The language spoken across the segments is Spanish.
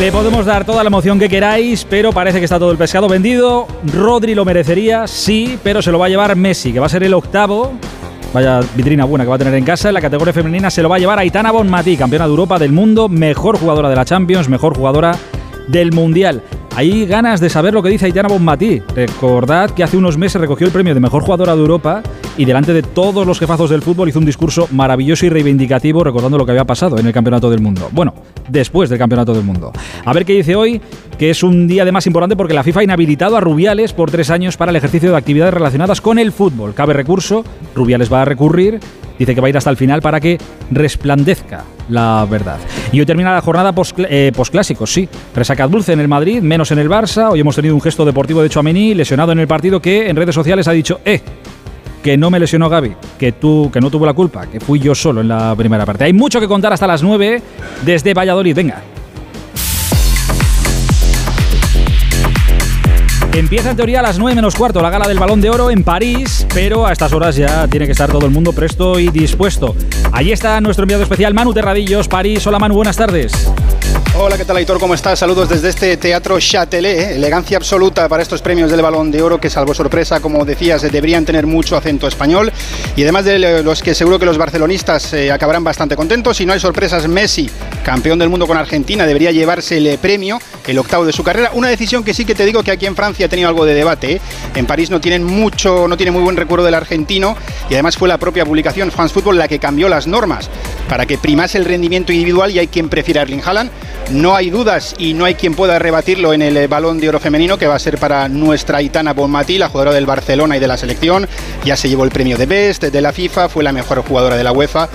Le podemos dar toda la emoción que queráis, pero parece que está todo el pescado vendido. Rodri lo merecería, sí, pero se lo va a llevar Messi, que va a ser el octavo. Vaya vitrina buena que va a tener en casa. En la categoría femenina se lo va a llevar Aitana Bonmatí, campeona de Europa del mundo, mejor jugadora de la Champions, mejor jugadora del Mundial. Hay ganas de saber lo que dice Aitana Bonmatí. Recordad que hace unos meses recogió el premio de mejor jugadora de Europa y delante de todos los jefazos del fútbol hizo un discurso maravilloso y reivindicativo recordando lo que había pasado en el Campeonato del Mundo. Bueno, después del Campeonato del Mundo. A ver qué dice hoy, que es un día además importante porque la FIFA ha inhabilitado a Rubiales por tres años para el ejercicio de actividades relacionadas con el fútbol. Cabe recurso, Rubiales va a recurrir Dice que va a ir hasta el final para que resplandezca la verdad. Y hoy termina la jornada eh, postclásicos, sí. Resaca dulce en el Madrid, menos en el Barça. Hoy hemos tenido un gesto deportivo de Chouameni, lesionado en el partido, que en redes sociales ha dicho, eh, que no me lesionó Gaby, que, tú, que no tuvo la culpa, que fui yo solo en la primera parte. Hay mucho que contar hasta las 9 desde Valladolid. Venga. Empieza en teoría a las 9 menos cuarto la gala del Balón de Oro en París, pero a estas horas ya tiene que estar todo el mundo presto y dispuesto. Allí está nuestro enviado especial Manu Terradillos, París. Hola Manu, buenas tardes. Hola, ¿qué tal Aitor? ¿Cómo estás? Saludos desde este Teatro Châtelet. ¿eh? Elegancia absoluta para estos premios del Balón de Oro que, salvo sorpresa, como decías, deberían tener mucho acento español. Y además de los que seguro que los barcelonistas eh, acabarán bastante contentos. Si no hay sorpresas, Messi, campeón del mundo con Argentina, debería llevarse el premio, el octavo de su carrera. Una decisión que sí que te digo que aquí en Francia ha tenido algo de debate. ¿eh? En París no tienen mucho, no tiene muy buen recuerdo del argentino y además fue la propia publicación France Football la que cambió las normas para que primase el rendimiento individual y hay quien prefiere a Erling Haaland. No hay dudas y no hay quien pueda rebatirlo en el eh, balón de oro femenino que va a ser para nuestra Itana Bonmatí, la jugadora del Barcelona y de la selección. Ya se llevó el premio de Best de la FIFA, fue la mejor jugadora de la UEFA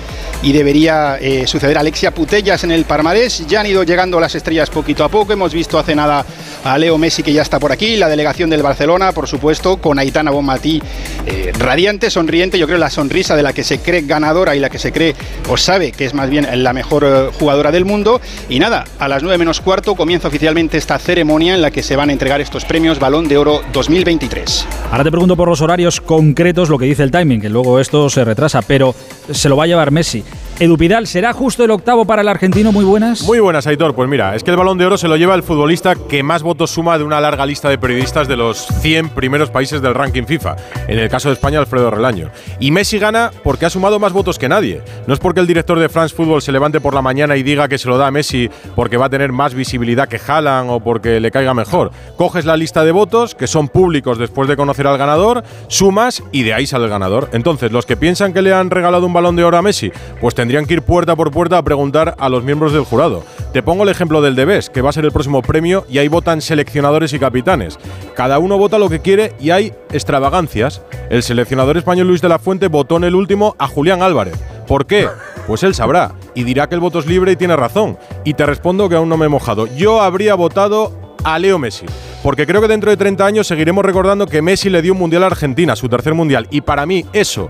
y debería eh, suceder Alexia Putellas en el Parmarés. Ya han ido llegando las estrellas poquito a poco. Hemos visto hace nada a Leo Messi que ya está por aquí, la delegación del Barcelona, por supuesto, con Aitana Bonmatí eh, radiante, sonriente. Yo creo la sonrisa de la que se cree ganadora y la que se cree o sabe que es más bien la mejor jugadora del mundo. Y nada, a las 9 menos cuarto comienza oficialmente esta ceremonia en la que se van a entregar estos premios Balón de Oro 2023. Ahora te pregunto por los horarios concretos, lo que dice el timing, que luego esto se retrasa, pero se lo va a llevar Messi. Edu Pidal, ¿será justo el octavo para el argentino? Muy buenas. Muy buenas, Aitor. Pues mira, es que el balón de oro se lo lleva el futbolista que más votos suma de una larga lista de periodistas de los 100 primeros países del ranking FIFA. En el caso de España, Alfredo Relaño. Y Messi gana porque ha sumado más votos que nadie. No es porque el director de France Football se levante por la mañana y diga que se lo da a Messi porque va a tener más visibilidad que Haaland o porque le caiga mejor. Coges la lista de votos, que son públicos después de conocer al ganador, sumas y de ahí sale el ganador. Entonces, los que piensan que le han regalado un balón de oro a Messi, pues tendrían que ir puerta por puerta a preguntar a los miembros del jurado. Te pongo el ejemplo del Debes, que va a ser el próximo premio y ahí votan seleccionadores y capitanes. Cada uno vota lo que quiere y hay extravagancias. El seleccionador español Luis de la Fuente votó en el último a Julián Álvarez. ¿Por qué? Pues él sabrá y dirá que el voto es libre y tiene razón. Y te respondo que aún no me he mojado. Yo habría votado a Leo Messi. Porque creo que dentro de 30 años seguiremos recordando que Messi le dio un mundial a Argentina, su tercer mundial. Y para mí eso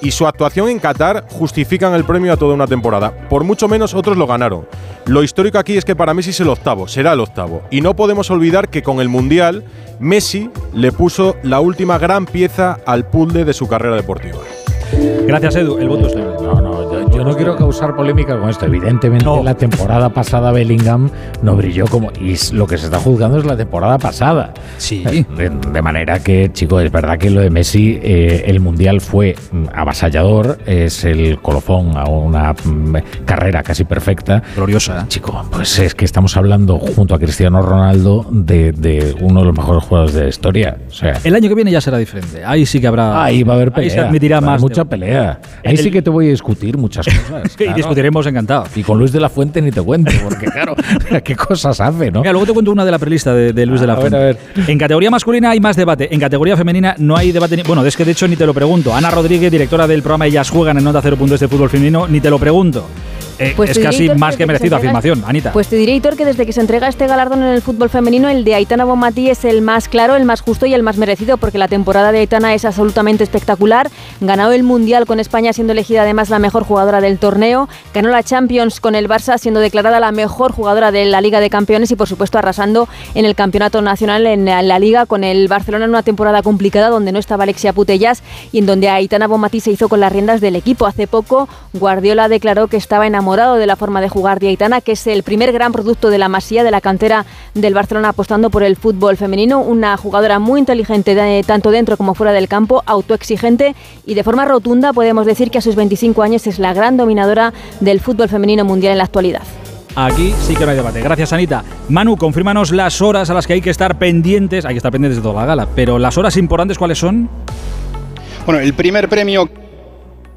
y su actuación en Qatar justifican el premio a toda una temporada. Por mucho menos otros lo ganaron. Lo histórico aquí es que para Messi es el octavo, será el octavo. Y no podemos olvidar que con el Mundial, Messi le puso la última gran pieza al puzzle de su carrera deportiva. Gracias, Edu. El voto es No, no, yo no quiero causar polémica con esto. Evidentemente, la temporada pasada Bellingham no brilló como. Y lo que se está juzgando es la temporada pasada. Sí. De, manera que, chico, es verdad que lo de Messi, eh, el mundial fue mm, avasallador, es el colofón a una mm, carrera casi perfecta. Gloriosa. Chico, pues es que estamos hablando junto a Cristiano Ronaldo de, uno de los mejores jugadores de la historia. O sea, el año que viene ya será diferente. Ahí sí que habrá. Ahí va a haber pelea. Ahí se admitirá más. Mucha pelea. Ahí sí que te voy a discutir muchas cosas. Y discutiremos encantado. Y con Luis de la Fuente ni te cuento, porque claro, qué cosas hace, ¿no? Mira, luego te cuento una de la prelista de, Luis de la Fuente. A ver, a ver. En categoría masculina hay más debate. En categoría femenina no hay debate. bueno, es que de hecho ni te lo pregunto. Ana Rodríguez, directora del programa Ellas Juegan en Nota Cero Puntos de Fútbol Femenino, ni te lo pregunto. Eh, pues es casi más que merecido afirmación, Anita. Pues te diré, Hitor, que desde que se entrega este galardón en el fútbol femenino, el de Aitana Bonmatí es el más claro, el más justo y el más merecido, porque la temporada de Aitana es absolutamente espectacular. Ganó el Mundial con España, siendo elegida además la mejor jugadora del torneo. Ganó la Champions con el Barça, siendo declarada la mejor jugadora de la Liga de Campeones y, por supuesto, arrasando en el Campeonato Nacional en la Liga con el Barcelona en una temporada complicada donde no estaba Alexia Putellas y en donde Aitana Bonmatí se hizo con las riendas del equipo. Hace poco, Guardiola declaró que estaba enamorado enamorado de la forma de jugar de Aitana, que es el primer gran producto de la masía de la cantera del Barcelona apostando por el fútbol femenino. Una jugadora muy inteligente tanto dentro como fuera del campo, autoexigente y de forma rotunda podemos decir que a sus 25 años es la gran dominadora del fútbol femenino mundial en la actualidad. Aquí sí que no hay debate. Gracias, Anita. Manu, confírmanos las horas a las que hay que estar pendientes. Hay que estar pendientes de toda la gala, pero las horas importantes, ¿cuáles son? Bueno, el primer premio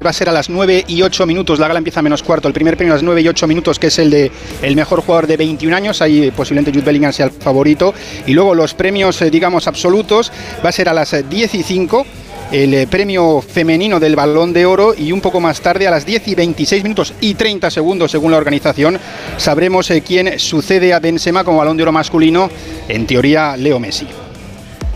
va a ser a las 9 y 8 minutos, la gala empieza a menos cuarto, el primer premio a las 9 y 8 minutos que es el de el mejor jugador de 21 años, ahí posiblemente Jude Bellingham sea el favorito, y luego los premios eh, digamos absolutos va a ser a las 10 y 5 el eh, premio femenino del balón de oro. Y un poco más tarde a las 10 y 26 minutos y 30 segundos según la organización sabremos eh, quién sucede a Benzema como balón de oro masculino, en teoría Leo Messi.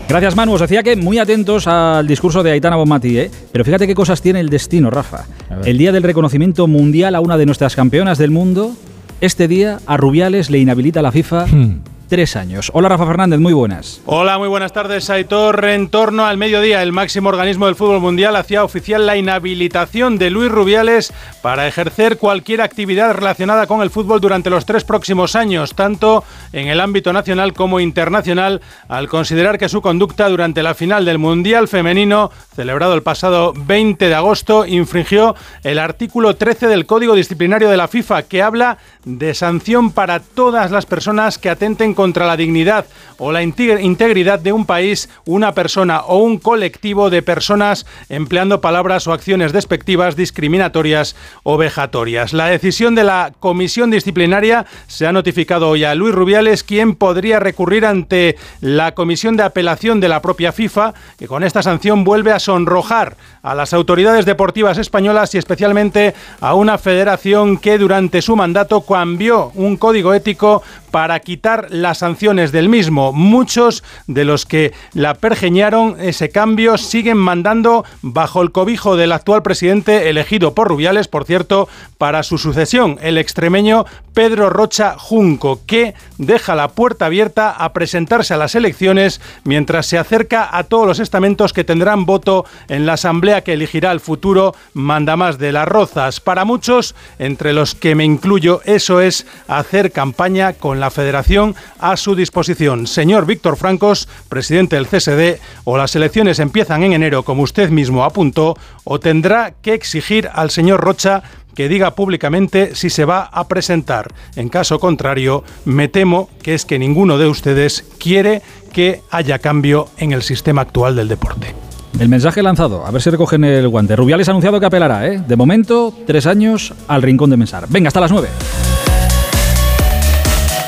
Gracias, Manu. Os decía que muy atentos al discurso de Aitana Bonmatí, ¿eh? Pero fíjate qué cosas tiene el destino, Rafa. El día del reconocimiento mundial a una de nuestras campeonas del mundo, este día a Rubiales le inhabilita la FIFA. Hmm tres años. Hola Rafa Fernández, muy buenas. Hola, muy buenas tardes, Aitor. En torno al mediodía, el máximo organismo del fútbol mundial hacía oficial la inhabilitación de Luis Rubiales para ejercer cualquier actividad relacionada con el fútbol durante los tres próximos años, tanto en el ámbito nacional como internacional, al considerar que su conducta durante la final del Mundial Femenino, celebrado el pasado 20 de agosto, infringió el artículo 13 del Código Disciplinario de la FIFA, que habla de sanción para todas las personas que atenten contra la dignidad o la integridad de un país, una persona o un colectivo de personas empleando palabras o acciones despectivas, discriminatorias o vejatorias. La decisión de la comisión disciplinaria se ha notificado hoy a Luis Rubiales, quien podría recurrir ante la comisión de apelación de la propia FIFA, que con esta sanción vuelve a sonrojar a las autoridades deportivas españolas y especialmente a una federación que durante su mandato cambió un código ético para quitar las sanciones del mismo. Muchos de los que la pergeñaron ese cambio siguen mandando bajo el cobijo del actual presidente elegido por Rubiales, por cierto, para su sucesión, el extremeño Pedro Rocha Junco, que deja la puerta abierta a presentarse a las elecciones mientras se acerca a todos los estamentos que tendrán voto en la asamblea que elegirá el futuro mandamás de las Rozas. Para muchos, entre los que me incluyo, eso es hacer campaña con la federación a su disposición. Señor Víctor Francos, presidente del CSD, o las elecciones empiezan en enero, como usted mismo apuntó, o tendrá que exigir al señor Rocha que diga públicamente si se va a presentar. En caso contrario, me temo que es que ninguno de ustedes quiere que haya cambio en el sistema actual del deporte. El mensaje lanzado, a ver si recogen el guante. Rubiales ha anunciado que apelará, ¿eh? De momento, tres años al rincón de Mensar. Venga, hasta las nueve.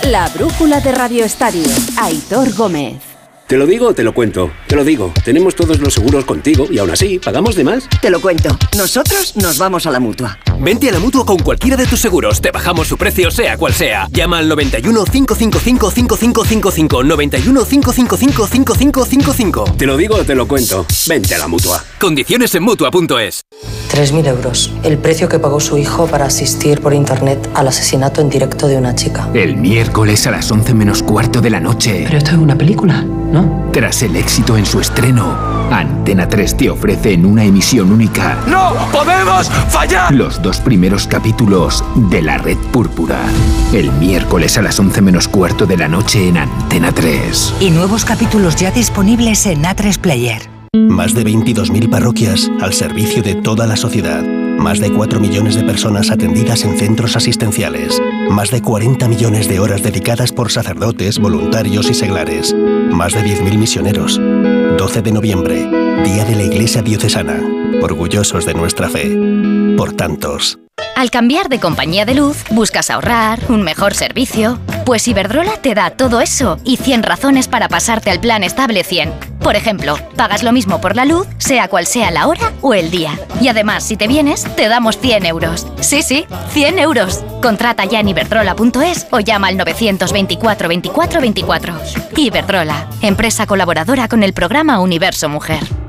La brújula de Radio Estadio. Aitor Gómez. ¿Te lo digo o te lo cuento? Te lo digo. Tenemos todos los seguros contigo y aún así, ¿pagamos de más? Te lo cuento. Nosotros nos vamos a la mutua. Vente a la mutua con cualquiera de tus seguros. Te bajamos su precio, sea cual sea. Llama al 91 555 5555. 91 555 5555. Te lo digo o te lo cuento. Vente a la mutua. Condiciones en mutua.es. 3.000 euros. El precio que pagó su hijo para asistir por internet al asesinato en directo de una chica. El miércoles a las 11 menos cuarto de la noche. Pero esto es una película, ¿no? Tras el éxito en su estreno, Antena 3 te ofrece en una emisión única. ¡No podemos fallar! Los dos primeros capítulos de La Red Púrpura. El miércoles a las 11 menos cuarto de la noche en Antena 3. Y nuevos capítulos ya disponibles en A3 Player. Más de 22.000 parroquias al servicio de toda la sociedad. Más de 4 millones de personas atendidas en centros asistenciales. Más de 40 millones de horas dedicadas por sacerdotes, voluntarios y seglares. Más de 10.000 misioneros. 12 de noviembre, Día de la Iglesia Diocesana. Orgullosos de nuestra fe. Por tantos. Al cambiar de compañía de luz, buscas ahorrar, un mejor servicio. Pues Iberdrola te da todo eso y 100 razones para pasarte al plan estable 100. Por ejemplo, pagas lo mismo por la luz, sea cual sea la hora o el día. Y además, si te vienes, te damos 100 euros. Sí, sí, 100 euros. Contrata ya en iberdrola.es o llama al 924 24 24. Iberdrola, empresa colaboradora con el programa Universo Mujer.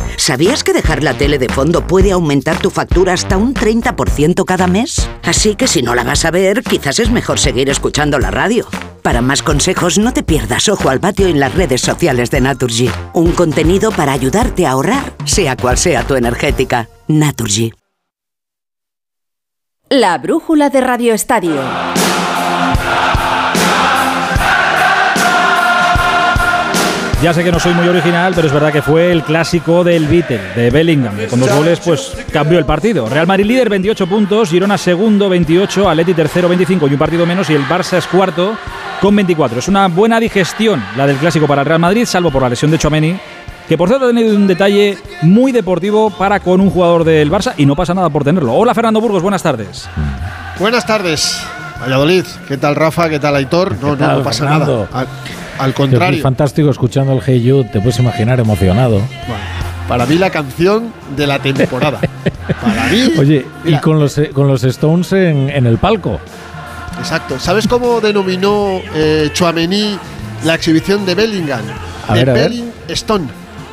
¿Sabías que dejar la tele de fondo puede aumentar tu factura hasta un 30% cada mes? Así que si no la vas a ver, quizás es mejor seguir escuchando la radio. Para más consejos, no te pierdas Ojo al vatio en las redes sociales de Naturgy. Un contenido para ayudarte a ahorrar, sea cual sea tu energética. Naturgy. La brújula de Radio Estadio. Ya sé que no soy muy original, pero es verdad que fue el clásico del Beatle, de Bellingham. Con dos goles, pues cambió el partido. Real Madrid líder, 28 puntos. Girona segundo, 28. Atleti tercero, 25 y un partido menos. Y el Barça es cuarto, con 24. Es una buena digestión la del clásico para el Real Madrid, salvo por la lesión de Chomeni, que por cierto ha tenido un detalle muy deportivo para con un jugador del Barça y no pasa nada por tenerlo. Hola Fernando Burgos, buenas tardes. Buenas tardes, Valladolid. ¿Qué tal Rafa? ¿Qué tal Aitor? No, no, tal, no pasa Fernando? nada. Al, al Es contrario, fantástico escuchando el Hey Jude, te puedes imaginar emocionado. para mí la canción de la temporada. para mí. Oye, y con los, con los Stones en, en el palco. Exacto. ¿Sabes cómo denominó eh, Chouameni la exhibición de Bellingham? A de ver, a ver. Belling Stone.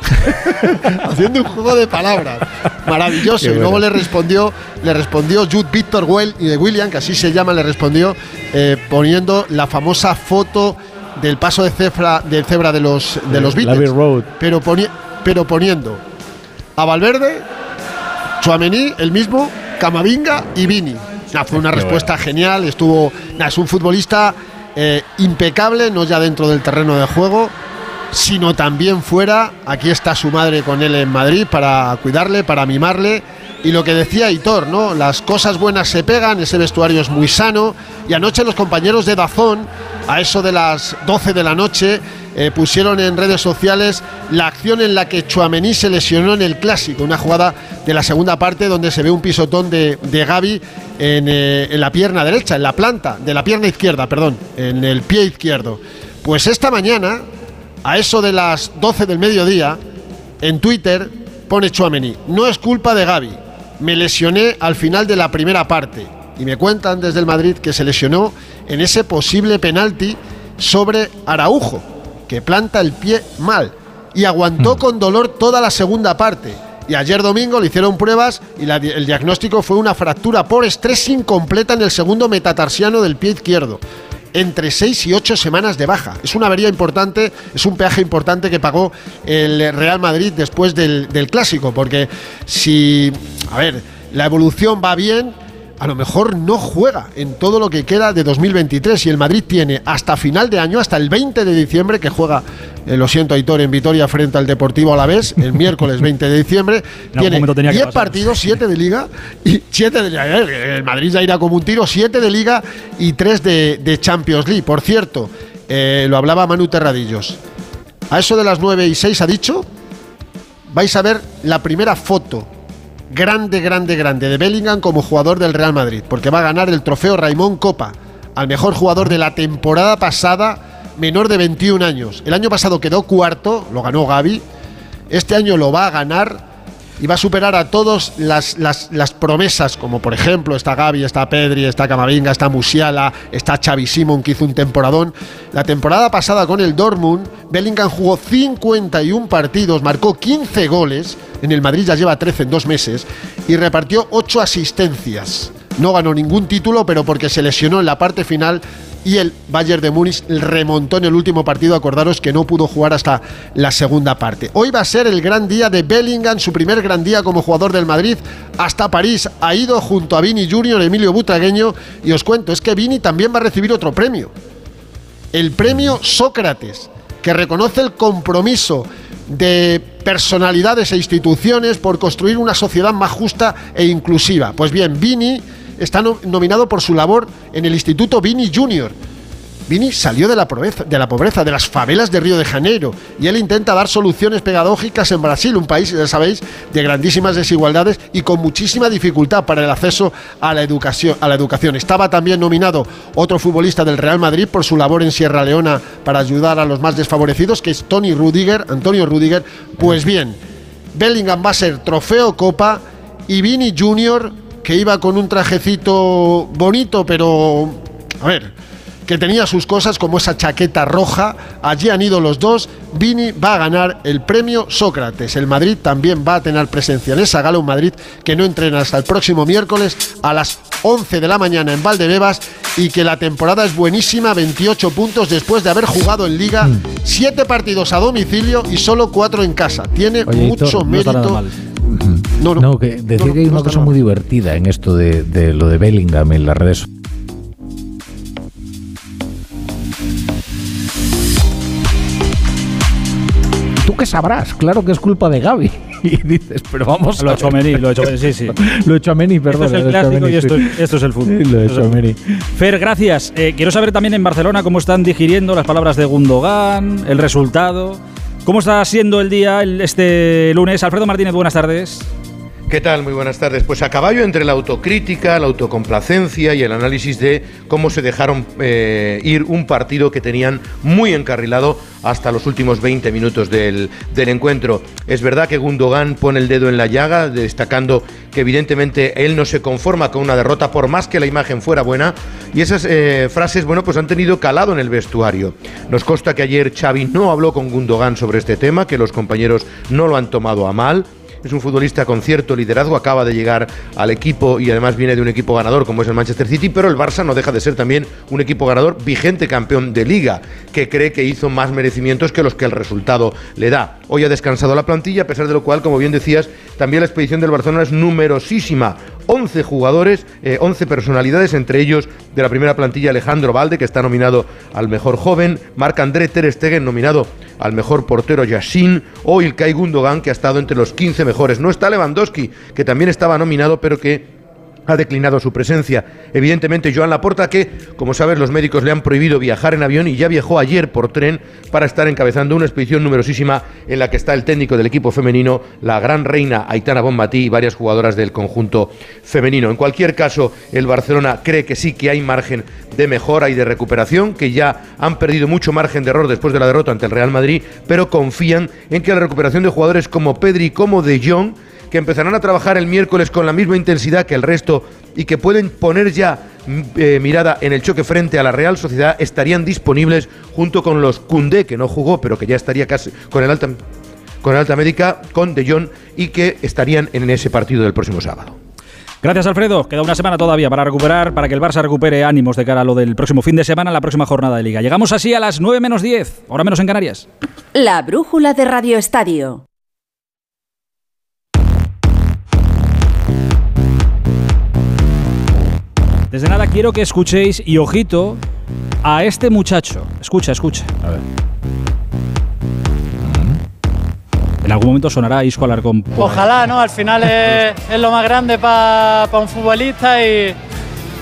Haciendo un juego de palabras. Maravilloso. Y luego le respondió, le respondió Jude Victor Well y de William, que así se llama, le respondió eh, poniendo la famosa foto del paso de cebra, del cebra de los de los Beatles. Road. Pero, poni- pero poniendo a Valverde, Chuamení, el mismo, Camavinga y Vini. Nah, fue una Qué respuesta genial, estuvo. nah, es un futbolista eh, impecable, no ya dentro del terreno de juego, sino también fuera. Aquí está su madre con él en Madrid para cuidarle, para mimarle. Y lo que decía Hitor, ¿no? Las cosas buenas se pegan, ese vestuario es muy sano. Y anoche los compañeros de Dazón, a eso de las 12 de la noche, eh, pusieron en redes sociales la acción en la que Chuamení se lesionó en el clásico, una jugada de la segunda parte donde se ve un pisotón de, de Gaby en, eh, en la pierna derecha, en la planta, de la pierna izquierda, perdón, en el pie izquierdo. Pues esta mañana, a eso de las 12 del mediodía, en Twitter pone Chuamení, no es culpa de Gaby, me lesioné al final de la primera parte. Y me cuentan desde el Madrid que se lesionó en ese posible penalti sobre Araujo, que planta el pie mal y aguantó con dolor toda la segunda parte. Y ayer domingo le hicieron pruebas y la- el diagnóstico fue una fractura por estrés incompleta en el segundo metatarsiano del pie izquierdo. Entre seis y ocho semanas de baja. Es una avería importante, es un peaje importante que pagó el Real Madrid después del, del clásico. Porque si, a ver, la evolución va bien, a lo mejor no juega en todo lo que queda de 2023 y el Madrid tiene hasta final de año, hasta el 20 de diciembre, que juega, eh, lo siento Aitor, en Vitoria frente al Deportivo Alavés, el miércoles 20 de diciembre, tiene momento tenía que 10 pasar. partidos, 7 de Liga, y 7 de eh, El Madrid ya irá como un tiro, 7 de Liga y 3 de, de Champions League. Por cierto, eh, lo hablaba Manu Terradillos. A eso de las 9 y 6 ha dicho, vais a ver la primera foto grande, grande, grande de Bellingham como jugador del Real Madrid, porque va a ganar el trofeo Raimón Copa al mejor jugador de la temporada pasada, menor de 21 años. El año pasado quedó cuarto, lo ganó Gaby. Este año lo va a ganar y va a superar a todas las, las, promesas, como por ejemplo está Gaby, está Pedri, está Camavinga, está Musiala, está Xavi Simon, que hizo un temporadón. La temporada pasada con el Dortmund, Bellingham jugó 51 partidos, marcó 15 goles, en el Madrid ya lleva 13 en dos meses, y repartió 8 asistencias. No ganó ningún título, pero porque se lesionó en la parte final y el Bayern de Múnich remontó en el último partido. Acordaros que no pudo jugar hasta la segunda parte. Hoy va a ser el gran día de Bellingham, su primer gran día como jugador del Madrid. Hasta París ha ido junto a Vini Junior, Emilio Butragueño. Y os cuento, es que Vini también va a recibir otro premio. El premio Sócrates, que reconoce el compromiso de personalidades e instituciones por construir una sociedad más justa e inclusiva. Pues bien, Vini está nominado por su labor en el Instituto Vini Junior. Vini salió de la, pobreza, de la pobreza, de las favelas de Río de Janeiro, y él intenta dar soluciones pedagógicas en Brasil, un país, ya sabéis, de grandísimas desigualdades y con muchísima dificultad para el acceso a la educación. A la educación. Estaba también nominado otro futbolista del Real Madrid por su labor en Sierra Leona para ayudar a los más desfavorecidos, que es Tony Rudiger, Antonio Rudiger. Pues bien, Bellingham va a ser trofeo Copa y Vini Junior, que iba con un trajecito bonito, pero... A ver, que tenía sus cosas como esa chaqueta roja. Allí han ido los dos. Vini va a ganar el premio Sócrates. El Madrid también va a tener presencia en esa gala. Un Madrid que no entrena hasta el próximo miércoles a las 11 de la mañana en Valdebebas y que la temporada es buenísima. 28 puntos después de haber jugado en Liga. 7 partidos a domicilio y solo 4 en casa. Tiene mucho mérito. No, no, que decía que hay una cosa muy divertida en esto de, de, lo de Bellingham en las redes tú qué sabrás, claro que es culpa de Gaby. Y dices, pero vamos. Lo he hecho a Meni, lo he hecho a sí, sí. lo he hecho a Meni, perdón. Esto es el clásico y esto, esto, es el fútbol. Sí, lo he hecho a Meni. Fer, gracias. Eh, quiero saber también en Barcelona cómo están digiriendo las palabras de Gundogan, el resultado. ¿Cómo está siendo el día este lunes? Alfredo Martínez, buenas tardes. ¿Qué tal? Muy buenas tardes. Pues a caballo entre la autocrítica, la autocomplacencia y el análisis de cómo se dejaron eh, ir un partido que tenían muy encarrilado hasta los últimos 20 minutos del, del, encuentro. Es verdad que Gundogan pone el dedo en la llaga, destacando que evidentemente él no se conforma con una derrota por más que la imagen fuera buena y esas eh, frases, bueno, pues han tenido calado en el vestuario. Nos consta que ayer Xavi no habló con Gundogan sobre este tema, que los compañeros no lo han tomado a mal es un futbolista con cierto liderazgo, acaba de llegar al equipo y además viene de un equipo ganador como es el Manchester City, pero el Barça no deja de ser también un equipo ganador, vigente campeón de liga, que cree que hizo más merecimientos que los que el resultado le da. Hoy ha descansado la plantilla, a pesar de lo cual, como bien decías, también la expedición del Barcelona es numerosísima. 11 jugadores, 11 personalidades, entre ellos de la primera plantilla Alejandro Valde, que está nominado al mejor joven, Marc André Ter Stegen nominado al mejor portero Yassin, o Ilkay Gundogan, que ha estado entre los 15 mejores. No está Lewandowski, que también estaba nominado, pero que ha declinado su presencia. Evidentemente, Joan Laporta, que, como sabes, los médicos le han prohibido viajar en avión y ya viajó ayer por tren para estar encabezando una expedición numerosísima en la que está el técnico del equipo femenino, la gran reina Aitana Bonmatí y varias jugadoras del conjunto femenino. En cualquier caso, el Barcelona cree que sí que hay margen de mejora y de recuperación, que ya han perdido mucho margen de error después de la derrota ante el Real Madrid, pero confían en que la recuperación de jugadores como Pedri como De Jong que empezarán a trabajar el miércoles con la misma intensidad que el resto y que pueden poner ya eh, mirada en el choque frente a la Real Sociedad, estarían disponibles junto con los Cundé, que no jugó, pero que ya estaría casi con el alta, con el alta médica, con De Jong, y que estarían en ese partido del próximo sábado. Gracias, Alfredo. Queda una semana todavía para recuperar, para que el Barça recupere ánimos de cara a lo del próximo fin de semana, la próxima jornada de Liga. Llegamos así a las 9 menos 10, ahora menos en Canarias. La brújula de Radio Estadio. Desde nada quiero que escuchéis y ojito a este muchacho. Escucha, escucha. A ver. En algún momento sonará Isco Alarcón. Ojalá, ¿no? Al final es, lo más grande para un futbolista y,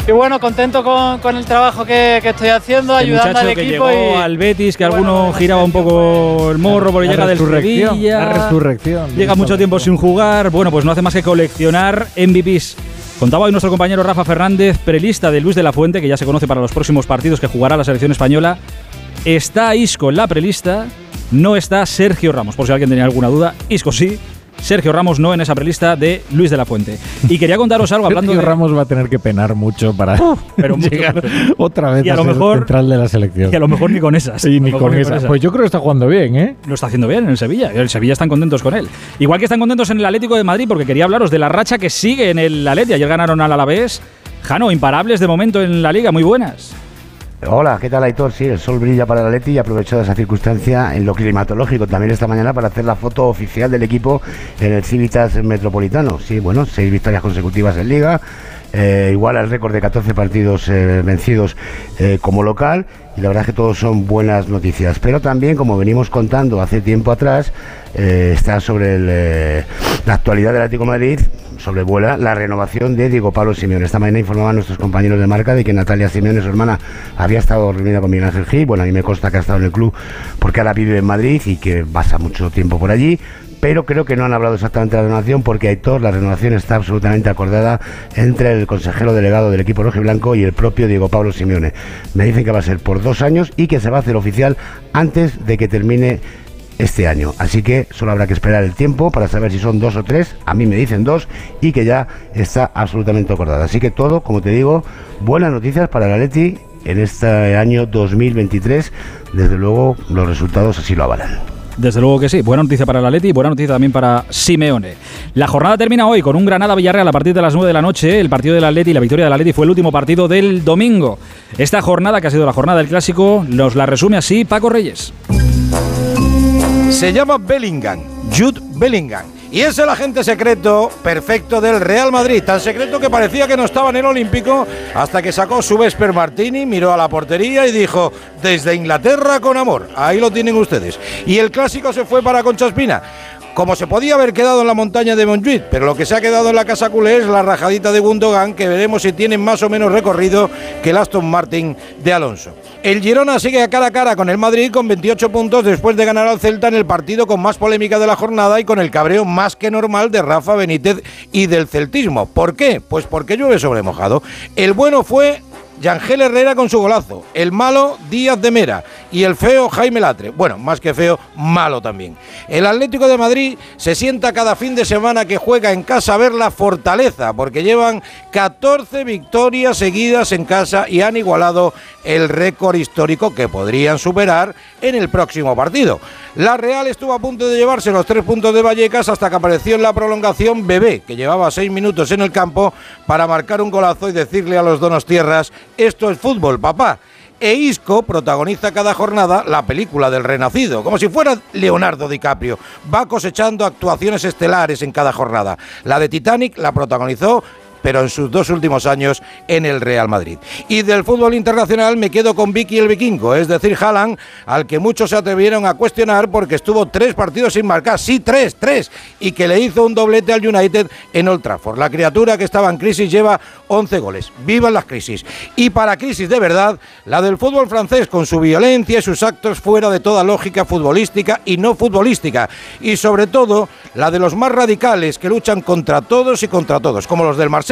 y bueno, contento con, el trabajo que, estoy haciendo, este ayudando al que equipo. Llegó y, al Betis, que alguno giraba un poco el morro porque llega del Sevilla. La resurrección. Llega mucho tiempo sin jugar. Bueno, pues no hace más que coleccionar MVPs. Contaba hoy nuestro compañero Rafa Fernández, prelista de Luis de la Fuente, que ya se conoce para los próximos partidos que jugará la selección española. Está Isco en la prelista, no está Sergio Ramos, por si alguien tenía alguna duda. Isco sí, Sergio Ramos no en esa prelista de Luis de la Fuente. Y quería contaros algo hablando Sergio de... Ramos va a tener que penar mucho para pero mucho, llegar otra vez y a, a lo ser mejor, central de la selección. Y a lo mejor ni con esas. Sí, ni con, esas. Pues yo creo que está jugando bien, ¿eh? Lo está haciendo bien en el Sevilla. El Sevilla están contentos con él. Igual que están contentos en el Atlético de Madrid, porque quería hablaros de la racha que sigue en el Atleti. Ayer ganaron al Alavés. Jano, imparables de momento en la liga, muy buenas. Hola, ¿qué tal Aitor? Sí, el sol brilla para el Atleti y aprovecho esa circunstancia en lo climatológico también esta mañana para hacer la foto oficial del equipo en el Civitas Metropolitano. Sí, bueno, seis victorias consecutivas en Liga, eh, igual al récord de 14 partidos eh, vencidos eh, como local y la verdad es que todos son buenas noticias. Pero también, como venimos contando hace tiempo atrás, está sobre la actualidad del Atlético de Madrid, sobrevuela la renovación de Diego Pablo Simeone. Esta mañana informaban nuestros compañeros de marca de que Natalia Simeone, su hermana, había estado reunida con Miguel Ángel Gil. Bueno, a mí me consta que ha estado en el club porque ahora vive en Madrid y que pasa mucho tiempo por allí pero creo que no han hablado exactamente de la renovación porque Aitor, la renovación está absolutamente acordada entre el consejero delegado del equipo rojiblanco y el propio Diego Pablo Simeone. Me dicen que va a ser por dos años y que se va a hacer oficial antes de que termine este año. Así que solo habrá que esperar el tiempo para saber si son dos o tres. A mí me dicen dos y que ya está absolutamente acordada. Así que todo, como te digo, buenas noticias para el Atleti en este año 2023. Desde luego, los resultados así lo avalan. Desde luego que sí. Buena noticia para el Atleti y buena noticia también para Simeone. La jornada termina hoy con un Granada-Villarreal a partir de las 9 de la noche. El partido del Atleti y la victoria del Atleti fue el último partido del domingo. Esta jornada, que ha sido la jornada del Clásico, nos la resume así Paco Reyes. Se llama Bellingham, Jude Bellingham. Y es el agente secreto perfecto del Real Madrid, tan secreto que parecía que no estaba en el Olímpico hasta que sacó su Vesper Martini, miró a la portería y dijo, desde Inglaterra con amor, ahí lo tienen ustedes. Y el clásico se fue para Concha Espina. Como se podía haber quedado en la montaña de Montjuic, pero lo que se ha quedado en la casa culé es la rajadita de Gundogan, que veremos si tiene más o menos recorrido que el Aston Martin de Alonso. El Girona sigue a cara a cara con el Madrid con 28 puntos después de ganar al Celta en el partido con más polémica de la jornada y con el cabreo más que normal de Rafa Benítez y del celtismo. ¿Por qué? Pues porque llueve sobre mojado. El bueno fue Yangel Herrera con su golazo, el malo Díaz de Mera y el feo Jaime Latre. Bueno, más que feo, malo también. El Atlético de Madrid se sienta cada fin de semana que juega en casa a ver la fortaleza, porque llevan 14 victorias seguidas en casa y han igualado el récord histórico que podrían superar en el próximo partido. La Real estuvo a punto de llevarse los tres puntos de Vallecas hasta que apareció en la prolongación Bebé, que llevaba seis minutos en el campo para marcar un golazo y decirle a los donos tierras, esto es fútbol, papá. E Isco protagoniza cada jornada la película del Renacido, como si fuera Leonardo DiCaprio. Va cosechando actuaciones estelares en cada jornada. La de Titanic la protagonizó pero en sus dos últimos años en el Real Madrid. Y del fútbol internacional me quedo con Vicky el Vikingo, es decir, Haaland, al que muchos se atrevieron a cuestionar porque estuvo tres partidos sin marcar, sí, tres, tres, y que le hizo un doblete al United en Old Trafford. La criatura que estaba en crisis lleva 11 goles. ¡Vivan las crisis! Y para crisis de verdad, la del fútbol francés con su violencia y sus actos fuera de toda lógica futbolística y no futbolística. Y sobre todo, la de los más radicales que luchan contra todos y contra todos, como los del Marsella,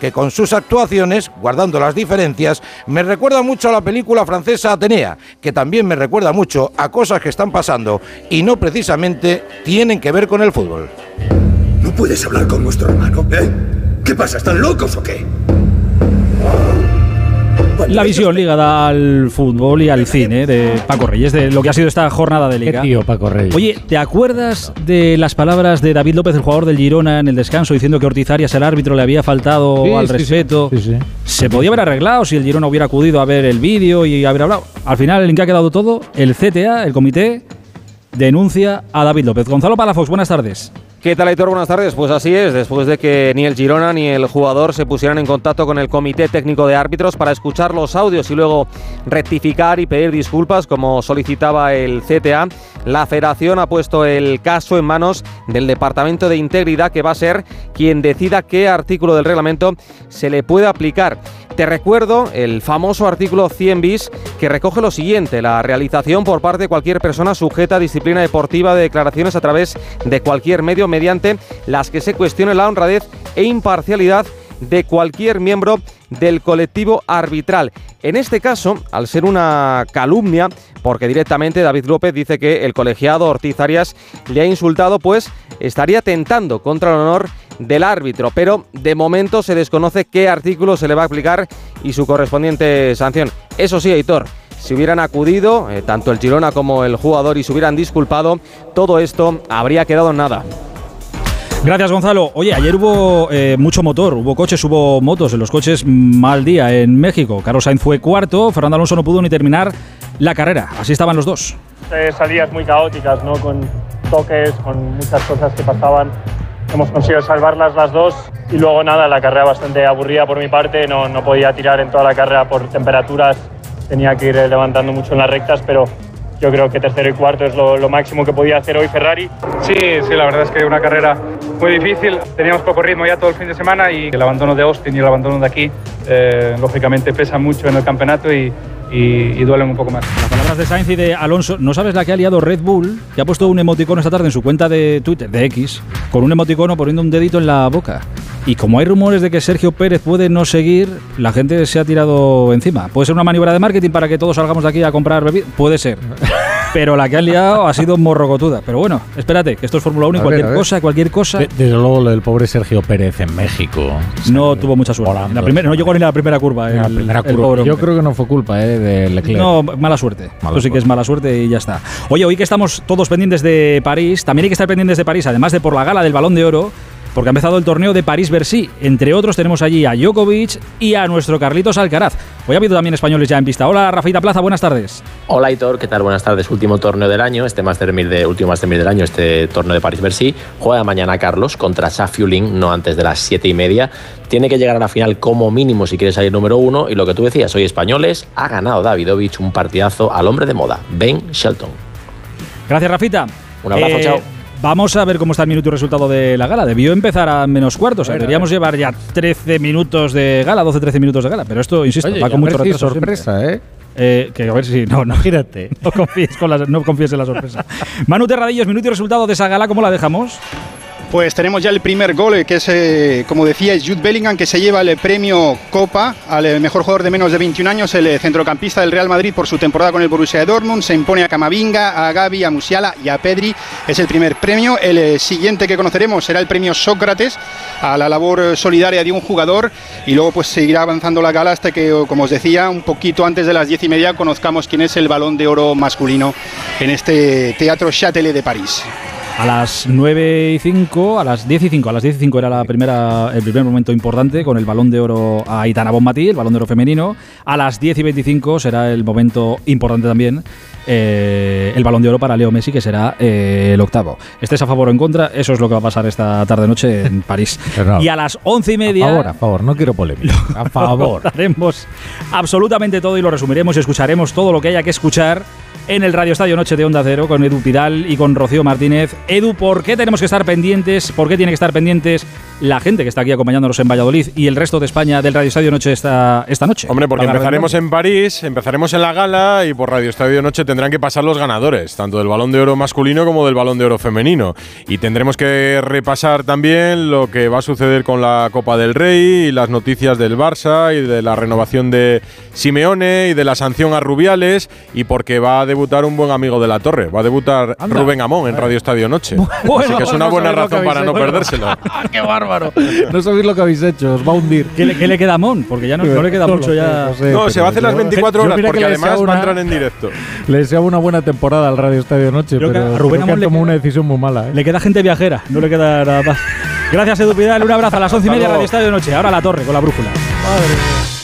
que con sus actuaciones, guardando las diferencias, me recuerda mucho a la película francesa Atenea, que también me recuerda mucho a cosas que están pasando y no precisamente tienen que ver con el fútbol. ¿No puedes hablar con nuestro hermano? ¿Eh? ¿Qué pasa? ¿Están locos o qué? La visión ligada al fútbol y al cine de Paco Reyes, de lo que ha sido esta jornada de liga. Qué tío, Paco Reyes. Oye, ¿te acuerdas de las palabras de David López, el jugador del Girona, en el descanso, diciendo que Ortiz Arias, el árbitro, le había faltado Sí, al sí, respeto? sí, sí. Se podía haber arreglado si el Girona hubiera acudido a ver el vídeo y haber hablado. Al final, ¿en qué ha quedado todo? El CTA, el comité, denuncia a David López. Gonzalo Palafox, buenas tardes. ¿Qué tal, Aitor? Buenas tardes. Pues así es, después de que ni el Girona ni el jugador se pusieran en contacto con el Comité Técnico de Árbitros para escuchar los audios y luego rectificar y pedir disculpas, como solicitaba el CTA, la Federación ha puesto el caso en manos del Departamento de Integridad, que va a ser quien decida qué artículo del reglamento se le puede aplicar. Te recuerdo el famoso artículo 100 bis que recoge lo siguiente, la realización por parte de cualquier persona sujeta a disciplina deportiva de declaraciones a través de cualquier medio mediante las que se cuestione la honradez e imparcialidad de cualquier miembro del colectivo arbitral. En este caso, al ser una calumnia, porque directamente David López dice que el colegiado Ortiz Arias le ha insultado, pues estaría tentando contra el honor del árbitro, pero de momento se desconoce qué artículo se le va a aplicar y su correspondiente sanción. Eso sí, Aitor, si hubieran acudido, eh, tanto el Girona como el jugador, y se hubieran disculpado, todo esto habría quedado en nada. Gracias, Gonzalo. Oye, ayer hubo eh, mucho motor, hubo coches, hubo motos. En los coches, mal día en México. Carlos Sainz fue cuarto, Fernando Alonso no pudo ni terminar la carrera. Así estaban los dos. Eh, salidas muy caóticas, ¿no? Con toques, con muchas cosas que pasaban. Hemos conseguido salvarlas las dos Y luego nada, la carrera bastante aburrida por mi parte, no, no podía tirar en toda la carrera por temperaturas, tenía que ir levantando mucho en las rectas, pero yo creo que tercero y cuarto es lo, lo máximo que podía hacer hoy Ferrari. Sí, sí, la verdad es que una carrera muy difícil. Teníamos poco ritmo ya todo el fin de semana y el abandono de Austin y el abandono de aquí, eh, lógicamente, pesan mucho en el campeonato y, y, duelen un poco más. Las palabras de Sainz y de Alonso, ¿no sabes la que ha liado Red Bull? Que ha puesto un emoticono esta tarde en su cuenta de Twitter, de X, con un emoticono poniendo un dedito en la boca. Y como hay rumores de que Sergio Pérez puede no seguir, la gente se ha tirado encima. ¿Puede ser una maniobra de marketing para que todos salgamos de aquí a comprar bebidas? Puede ser. Pero la que han liado ha sido morrocotuda. Pero bueno, espérate, que esto es Fórmula 1 y A cualquier ver. cosa, cualquier cosa. De- desde luego del pobre Sergio Pérez en México. No tuvo mucha suerte. En la primera, no llegó ni a la primera curva. En la el- primera el curva. Yo creo que no fue culpa eh, de Leclerc. No, mala suerte. Mala Esto sí que es mala suerte y ya está. Oye, hoy que estamos todos pendientes de París, también hay que estar pendientes de París, además de por la gala del Balón de Oro, porque ha empezado el torneo de París-Bercy. Entre otros tenemos allí a Djokovic y a nuestro Carlitos Alcaraz. Hoy ha habido también españoles ya en pista. Hola, Rafita Plaza, buenas tardes. Hola Hitor, ¿qué tal? Buenas tardes. Último torneo del año, este Master 1000 de último Master 1000 del año, este torneo de París-Bercy. Juega mañana Carlos contra Safiulin, no antes de las 7 y media. Tiene que llegar a la final como mínimo si quiere salir número uno. Y lo que tú decías, hoy españoles, ha ganado Davidovich un partidazo al hombre de moda, Ben Shelton. Gracias, Rafita. Un abrazo, Eh, chao. Vamos a ver cómo está el minuto y resultado de la gala. Debió empezar a menos cuartos. O sea, deberíamos llevar ya 13 minutos de gala, 12-13 minutos de gala. Pero esto, insisto, Oye, va con mucho retraso. siempre. sorpresa, ¿eh? Eh, que a ver si. No, no. No confíes, con no confíes en la sorpresa. Manu Terradillos, minuto y resultado de esa gala, ¿cómo la dejamos? Pues tenemos ya el primer gol, que es, eh, como decía, es Jude Bellingham, que se lleva el premio Copa al eh, mejor jugador de menos de 21 años, el eh, centrocampista del Real Madrid por su temporada con el Borussia Dortmund. Se impone a Camavinga, a Gavi, a Musiala y a Pedri. Es el primer premio. El siguiente que conoceremos será el premio Sócrates a la labor solidaria de un jugador. Y luego pues seguirá avanzando la gala hasta que, como os decía, un poquito antes de las 10 y media conozcamos quién es el balón de oro masculino en este Teatro Châtelet de París. A las 9 y 5, a las 10 y 5, a las 10 y 5 era la primera, el primer momento importante con el balón de oro a Aitana Bonmatí, el balón de oro femenino. A las 10 y 25 será el momento importante también, eh, el balón de oro para Leo Messi, que será eh, el octavo. ¿Estés a favor o en contra? Eso es lo que va a pasar esta tarde-noche en París. no. Y a las 11 y media. A favor, a favor, no quiero polémica. A favor. Haremos absolutamente todo y lo resumiremos y escucharemos todo lo que haya que escuchar en el Radio Estadio Noche de Onda Cero con Edu Pidal y con Rocío Martínez. Edu, ¿por qué tenemos que estar pendientes? ¿Por qué tiene que estar pendientes la gente que está aquí acompañándonos en Valladolid y el resto de España del Radio Estadio Noche esta, esta noche? Hombre, porque empezaremos en París, empezaremos en la gala y por Radio Estadio Noche tendrán que pasar los ganadores, tanto del Balón de Oro masculino como del Balón de Oro femenino. Y tendremos que repasar también lo que va a suceder con la Copa del Rey y las noticias del Barça y de la renovación de Simeone y de la sanción a Rubiales y porque va a debutar un buen amigo de la Torre, va a debutar Anda. Rubén Amón en Radio Estadio Noche. Bueno, Así que es una buena razón para no perdérselo. ¡Qué bárbaro! No sabéis lo que habéis hecho, os va a hundir. ¿Qué le, qué le queda a Mon? Porque ya no, no le queda mucho ya. no sé, No, se pero va a hacer las yo- 24 yo horas porque además va a una- entrar en directo. Le deseo una buena temporada al Radio Estadio Noche, Creo que pero a Rubén creo que queda- una decisión muy mala. ¿eh? Le queda gente viajera, no le queda nada más. Gracias, Edu Pidal. Un abrazo a las 11 y media. Radio Estadio Noche. Ahora la torre con la brújula. Madre mía.